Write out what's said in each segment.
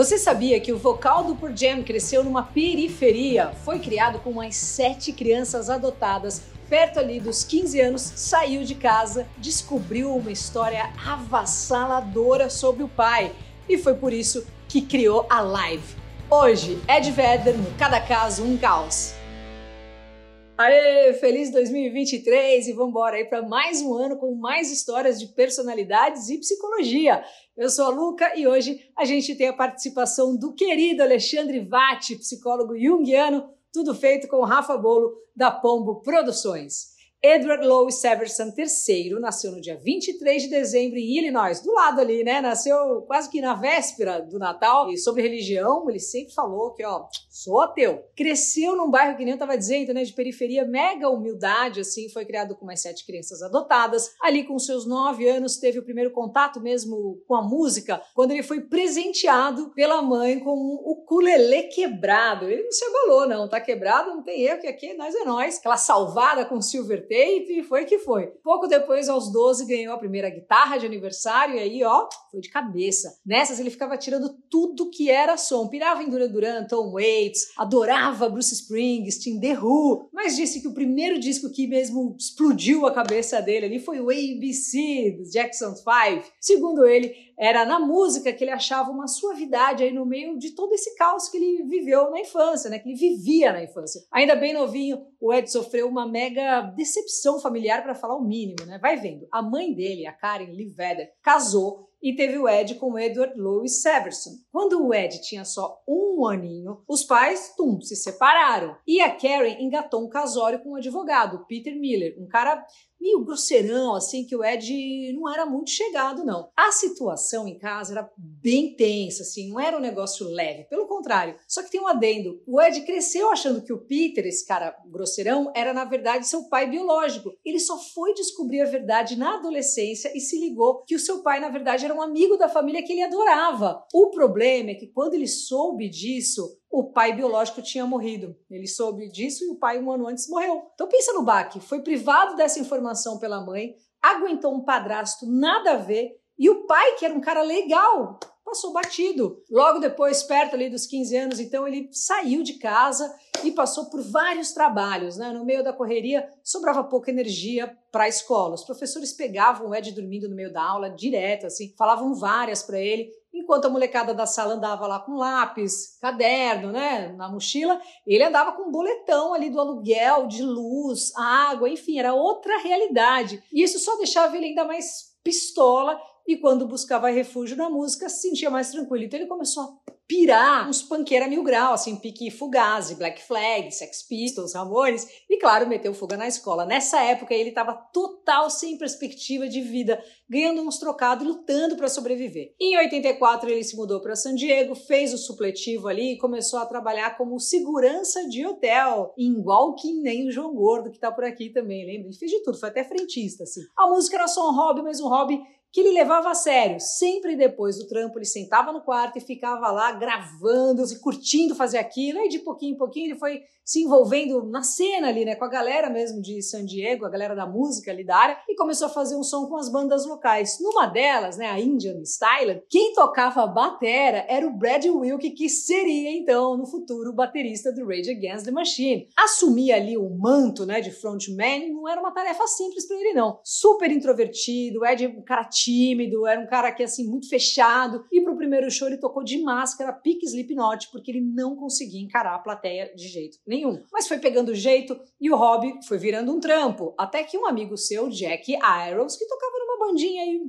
Você sabia que o vocal do Pearl Jam cresceu numa periferia? Foi criado com mais sete crianças adotadas. Perto ali dos 15 anos, saiu de casa, descobriu uma história avassaladora sobre o pai. E foi por isso que criou a Live. Hoje, Ed Vedder no Cada Caso Um Caos. Aê, feliz 2023 e vamos embora aí para mais um ano com mais histórias de personalidades e psicologia. Eu sou a Luca e hoje a gente tem a participação do querido Alexandre Vatti, psicólogo junguiano, tudo feito com Rafa Bolo da Pombo Produções. Edward Louis Severson III nasceu no dia 23 de dezembro em Illinois, do lado ali, né? Nasceu quase que na véspera do Natal. E sobre religião, ele sempre falou que, ó, sou ateu. Cresceu num bairro que nem eu tava dizendo, né? De periferia, mega humildade, assim. Foi criado com mais sete crianças adotadas. Ali, com seus nove anos, teve o primeiro contato mesmo com a música, quando ele foi presenteado pela mãe com o ukulele quebrado. Ele não se abalou, não. Tá quebrado, não tem erro, que aqui nós é nós. Aquela salvada com silver e foi que foi. Pouco depois, aos 12, ganhou a primeira guitarra de aniversário e aí, ó, foi de cabeça. Nessas, ele ficava tirando tudo que era som. Pirava em Duran Duran, Tom Waits, adorava Bruce Springsteen, The Who, mas disse que o primeiro disco que mesmo explodiu a cabeça dele ali foi o ABC, dos Jackson 5. Segundo ele, era na música que ele achava uma suavidade aí no meio de todo esse caos que ele viveu na infância, né? Que ele vivia na infância. Ainda bem novinho, o Ed sofreu uma mega decepção familiar para falar o mínimo, né? Vai vendo. A mãe dele, a Karen Lee casou e teve o Ed com o Edward Louis Severson. Quando o Ed tinha só um aninho, os pais, tum, se separaram. E a Karen engatou um casório com um advogado, Peter Miller, um cara meio grosseirão, assim, que o Ed não era muito chegado, não. A situação em casa era bem tensa, assim, não era um negócio leve, pelo contrário. Só que tem um adendo: o Ed cresceu achando que o Peter, esse cara grosseirão, era na verdade seu pai biológico. Ele só foi descobrir a verdade na adolescência e se ligou que o seu pai, na verdade, era um amigo da família que ele adorava. O problema é que quando ele soube disso, o pai biológico tinha morrido. Ele soube disso e o pai, um ano antes, morreu. Então pensa no baque. Foi privado dessa informação pela mãe, aguentou um padrasto nada a ver, e o pai, que era um cara legal, passou batido. Logo depois, perto ali dos 15 anos, então ele saiu de casa e passou por vários trabalhos, né? No meio da correria, sobrava pouca energia para a escola. Os professores pegavam o Ed dormindo no meio da aula, direto, assim, falavam várias para ele, enquanto a molecada da sala andava lá com lápis, caderno, né, na mochila, ele andava com um boletão ali do aluguel, de luz, água, enfim, era outra realidade. E isso só deixava ele ainda mais pistola e quando buscava refúgio na música se sentia mais tranquilo. Então ele começou a pirar uns panqueira mil grau, assim, pique Fugazi, Black Flag, Sex Pistols, Ramones, e claro, meteu fuga na escola. Nessa época ele estava total sem perspectiva de vida, ganhando uns trocados e lutando para sobreviver. Em 84 ele se mudou para San Diego, fez o supletivo ali e começou a trabalhar como segurança de hotel, igual que nem o João Gordo que está por aqui também, lembra? Ele fez de tudo, foi até frentista, assim. A música era só um hobby, mas um hobby que ele levava a sério. Sempre depois do trampo, ele sentava no quarto e ficava lá gravando e curtindo fazer aquilo. E de pouquinho em pouquinho ele foi se envolvendo na cena ali, né, com a galera mesmo de San Diego, a galera da música ali da área, e começou a fazer um som com as bandas locais. Numa delas, né, a Indian Style, quem tocava batera era o Brad Wilk, que seria então no futuro o baterista do Rage Against the Machine. Assumir ali o manto, né, de frontman não era uma tarefa simples para ele não. Super introvertido, Ed um cara tímido, era um cara que assim muito fechado, e pro primeiro show ele tocou de máscara, pique Slipknot, porque ele não conseguia encarar a plateia de jeito nenhum nenhum. Mas foi pegando jeito e o hobby foi virando um trampo. Até que um amigo seu, Jack Irons, que tocava numa bandinha aí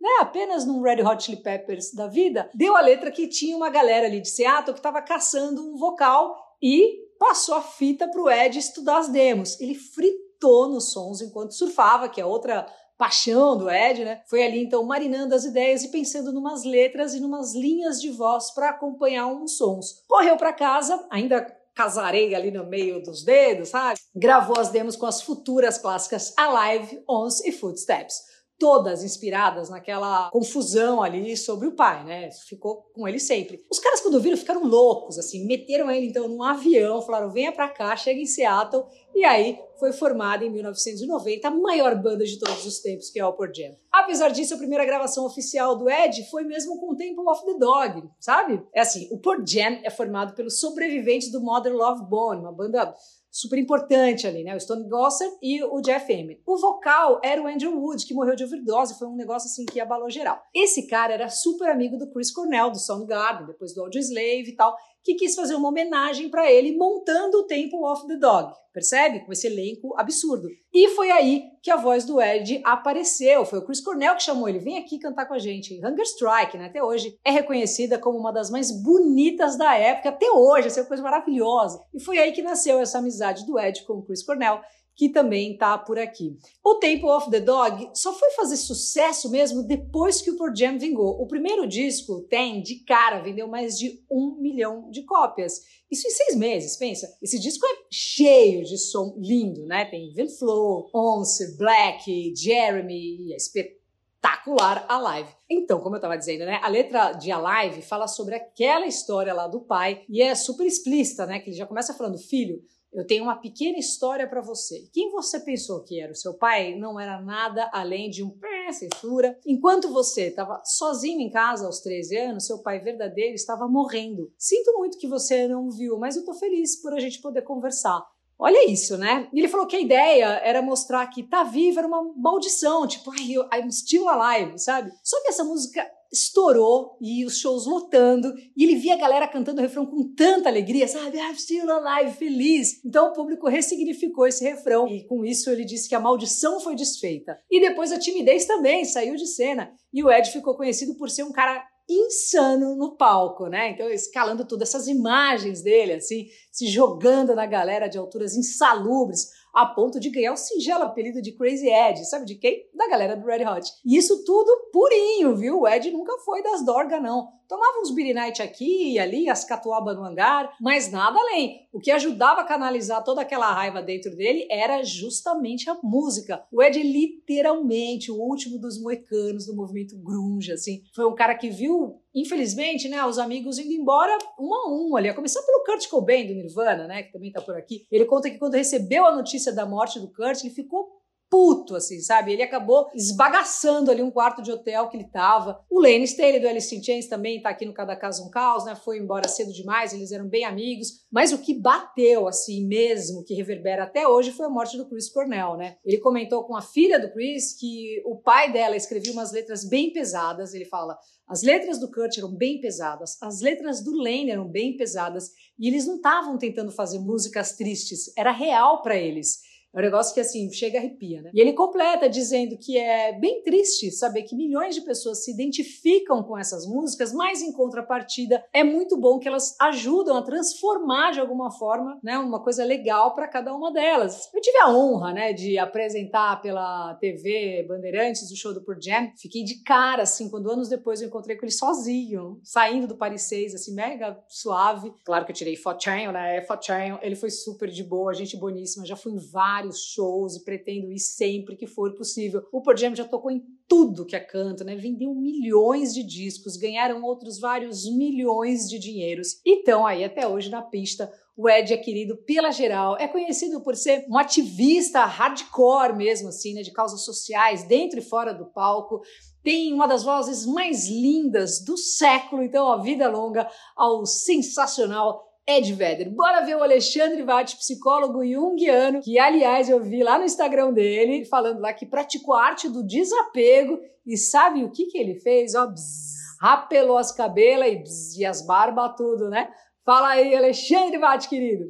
né, apenas num Red Hot Chili Peppers da vida, deu a letra que tinha uma galera ali de Seattle que estava caçando um vocal e passou a fita pro Ed estudar as demos. Ele fritou nos sons enquanto surfava, que é outra paixão do Ed, né? Foi ali então marinando as ideias e pensando numas letras e numas linhas de voz para acompanhar uns sons. Correu para casa, ainda casarei ali no meio dos dedos, sabe? Gravou as demos com as futuras clássicas Alive, Ons e Footsteps. Todas inspiradas naquela confusão ali sobre o pai, né? Ficou com ele sempre. Os caras, quando viram, ficaram loucos, assim, meteram ele então num avião, falaram: venha pra cá, chega em Seattle E aí foi formada em 1990 a maior banda de todos os tempos, que é o Pearl Jam. Apesar disso, a primeira gravação oficial do Ed foi mesmo com o Temple of the Dog, sabe? É assim, o Pearl Jam é formado pelos sobreviventes do Mother Love Bone, uma banda super importante ali, né? O Stone Gossard e o Jeff Emmett. O vocal era o Andrew Wood, que morreu de overdose, foi um negócio assim que abalou geral. Esse cara era super amigo do Chris Cornell, do Soundgarden, depois do Audioslave e tal, que quis fazer uma homenagem para ele montando o Temple of the Dog, percebe? Com esse elenco absurdo. E foi aí que a voz do Ed apareceu. Foi o Chris Cornell que chamou ele. Vem aqui cantar com a gente. Hunger Strike, né? Até hoje é reconhecida como uma das mais bonitas da época. Até hoje, essa é coisa maravilhosa. E foi aí que nasceu essa amizade do Ed com o Chris Cornell que também está por aqui. O Temple of the Dog só foi fazer sucesso mesmo depois que o Pearl Jam vingou. O primeiro disco tem, de cara, vendeu mais de um milhão de cópias. Isso em seis meses, pensa. Esse disco é cheio de som lindo, né? Tem Vin Flow, Once, Black, Jeremy, é espetacular Alive. Então, como eu estava dizendo, né, a letra de Alive fala sobre aquela história lá do pai e é super explícita, né, que ele já começa falando, filho, eu tenho uma pequena história para você. Quem você pensou que era o seu pai não era nada além de um pé, censura. Enquanto você estava sozinho em casa aos 13 anos, seu pai verdadeiro estava morrendo. Sinto muito que você não viu, mas eu tô feliz por a gente poder conversar. Olha isso, né? E ele falou que a ideia era mostrar que tá vivo era uma maldição, tipo, I'm still alive, sabe? Só que essa música estourou e os shows lotando, e ele via a galera cantando o refrão com tanta alegria, sabe? I'm still alive, feliz. Então o público ressignificou esse refrão e com isso ele disse que a maldição foi desfeita. E depois a timidez também saiu de cena. E o Ed ficou conhecido por ser um cara insano no palco, né? Então, escalando tudo, essas imagens dele, assim, se jogando na galera de alturas insalubres a ponto de ganhar o singelo apelido de Crazy Ed. Sabe de quem? Da galera do Red Hot. E isso tudo purinho, viu? O Ed nunca foi das dorgas, não. Tomava uns Beer Night aqui e ali, as catuaba no hangar, mas nada além. O que ajudava a canalizar toda aquela raiva dentro dele era justamente a música. O Ed literalmente o último dos moecanos do movimento grunge, assim. Foi um cara que viu, infelizmente, né, os amigos indo embora um a um ali. A começar pelo Kurt Cobain do Nirvana, né, que também tá por aqui. Ele conta que quando recebeu a notícia da morte do Kurt, ele ficou puto, assim, sabe? Ele acabou esbagaçando ali um quarto de hotel que ele tava. O Lane Staley do Alice in Chains também tá aqui no Cada Caso um Caos, né? Foi embora cedo demais, eles eram bem amigos. Mas o que bateu, assim, mesmo, que reverbera até hoje, foi a morte do Chris Cornell, né? Ele comentou com a filha do Chris que o pai dela escrevia umas letras bem pesadas. Ele fala, as letras do Kurt eram bem pesadas, as letras do Lane eram bem pesadas, e eles não estavam tentando fazer músicas tristes, era real para eles. É um negócio que, assim, chega arrepia, né? E ele completa dizendo que é bem triste saber que milhões de pessoas se identificam com essas músicas, mas em contrapartida é muito bom que elas ajudam a transformar de alguma forma, né, uma coisa legal para cada uma delas. Eu tive a honra, né, de apresentar pela TV Bandeirantes o show do Pearl Jam. Fiquei de cara, assim, quando anos depois eu encontrei com ele sozinho, saindo do Paris 6, assim, mega suave. Claro que eu tirei fotinho, né, fotinho. Ele foi super de boa, gente boníssima. Já fui em vários vários shows e pretendo ir sempre que for possível. O Pearl Jam já tocou em tudo que é canto, né? Vendeu milhões de discos, ganharam outros vários milhões de dinheiros e estão aí até hoje na pista. O Ed é querido pela geral, é conhecido por ser um ativista hardcore mesmo, assim, né? De causas sociais, dentro e fora do palco tem uma das vozes mais lindas do século, então a vida longa ao sensacional Ed Vedder. Bora ver o Alexandre Vatti, psicólogo junguiano, que aliás eu vi lá no Instagram dele, falando lá que praticou a arte do desapego e sabe o que que ele fez? Ó, bzz, rapelou as cabelas e, e as barbas tudo, né? Fala aí, Alexandre Vatti, querido.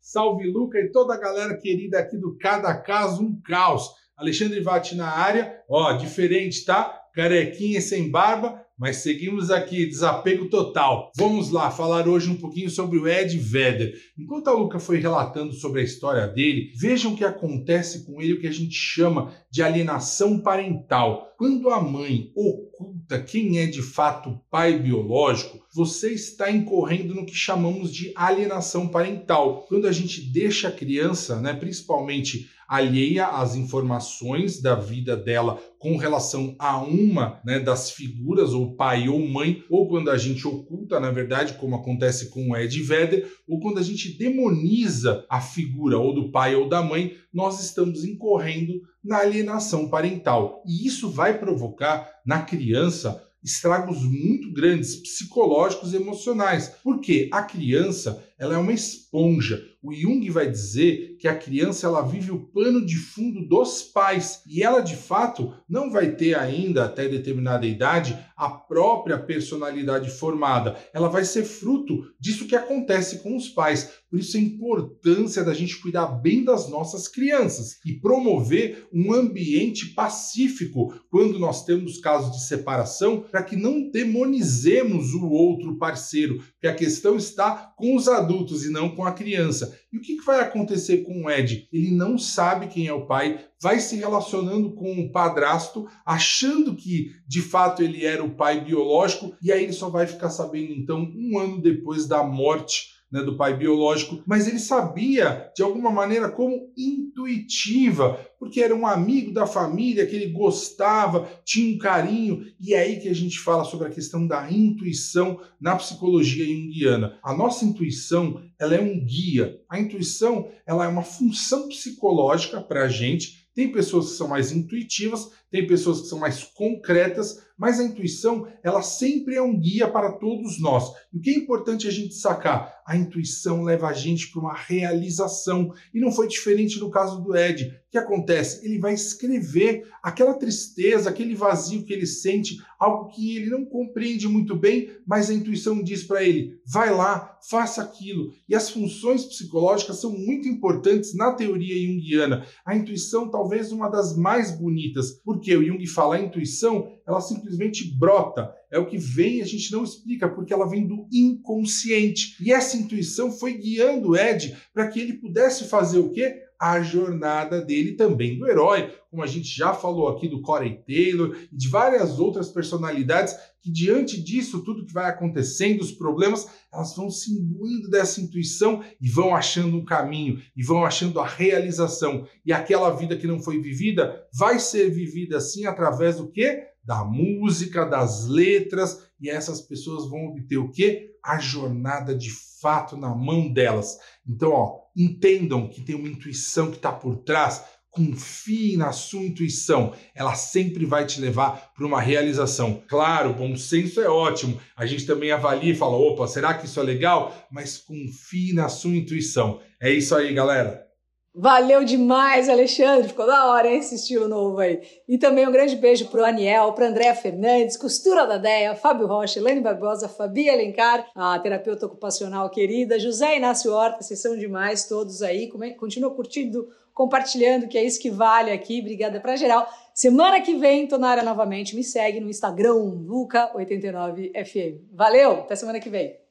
Salve Luca e toda a galera querida aqui do Cada Caso um Caos. Alexandre Vatti na área, ó, diferente, tá? Carequinha sem barba, mas seguimos aqui, desapego total. Vamos lá falar hoje um pouquinho sobre o Ed Vedder. Enquanto a Luca foi relatando sobre a história dele, vejam o que acontece com ele, o que a gente chama de alienação parental. Quando a mãe oculta quem é de fato pai biológico, você está incorrendo no que chamamos de alienação parental. Quando a gente deixa a criança, né, principalmente alheia às informações da vida dela com relação a uma né, das figuras, ou pai ou mãe, ou quando a gente oculta, na verdade, como acontece com o Ed Vedder, ou quando a gente demoniza a figura ou do pai ou da mãe, nós estamos incorrendo na alienação parental. E isso vai provocar na criança estragos muito grandes psicológicos e emocionais, porque a criança ela é uma esponja. O Jung vai dizer que a criança ela vive o pano de fundo dos pais e ela de fato não vai ter ainda até determinada idade a própria personalidade formada. Ela vai ser fruto disso que acontece com os pais. Por isso a importância da gente cuidar bem das nossas crianças e promover um ambiente pacífico quando nós temos casos de separação, para que não demonizemos o outro parceiro, porque a questão está com os adultos adultos e não com a criança. E o que vai acontecer com o Ed? Ele não sabe quem é o pai, vai se relacionando com o padrasto, achando que de fato ele era o pai biológico, e aí ele só vai ficar sabendo então um ano depois da morte né, do pai biológico, mas ele sabia de alguma maneira como intuitiva, porque era um amigo da família que ele gostava, tinha um carinho, e é aí que a gente fala sobre a questão da intuição na psicologia junguiana. A nossa intuição, ela é um guia. A intuição, ela é uma função psicológica para a gente. Tem pessoas que são mais intuitivas, tem pessoas que são mais concretas, mas a intuição, ela sempre é um guia para todos nós. E o que é importante a gente sacar? A intuição leva a gente para uma realização. E não foi diferente no caso do Ed. O que acontece? Ele vai escrever aquela tristeza, aquele vazio que ele sente, algo que ele não compreende muito bem, mas a intuição diz para ele: vai lá, faça aquilo. E as funções psicológicas são muito importantes na teoria junguiana. A intuição, talvez uma das mais bonitas, o Jung fala a intuição, ela simplesmente brota. É o que vem, a gente não explica, porque ela vem do inconsciente. E essa intuição foi guiando o Ed para que ele pudesse fazer o quê? A jornada dele também do herói, como a gente já falou aqui do Corey Taylor e de várias outras personalidades que diante disso tudo que vai acontecendo, os problemas, elas vão se imbuindo dessa intuição e vão achando um caminho e vão achando a realização. E aquela vida que não foi vivida vai ser vivida assim através do quê? da música, das letras, e essas pessoas vão obter o quê? A jornada de fato na mão delas. Então, ó, entendam que tem uma intuição que está por trás. Confie na sua intuição, ela sempre vai te levar para uma realização. Claro, bom senso é ótimo. A gente também avalia e fala: opa, será que isso é legal? Mas confie na sua intuição. É isso aí, galera. Valeu demais, Alexandre. Ficou da hora, hein, esse estilo novo aí. E também um grande beijo pro Aniel, pro André Fernandes, Costura da Deia, Fábio Rocha, Elaine Barbosa, Fabi Alencar, a terapeuta ocupacional querida, José Inácio Horta, vocês são demais todos aí. Continua curtindo, compartilhando, que é isso que vale aqui. Obrigada pra geral. Semana que vem tô na área novamente. Me segue no Instagram, Luca89FM. Valeu, até semana que vem.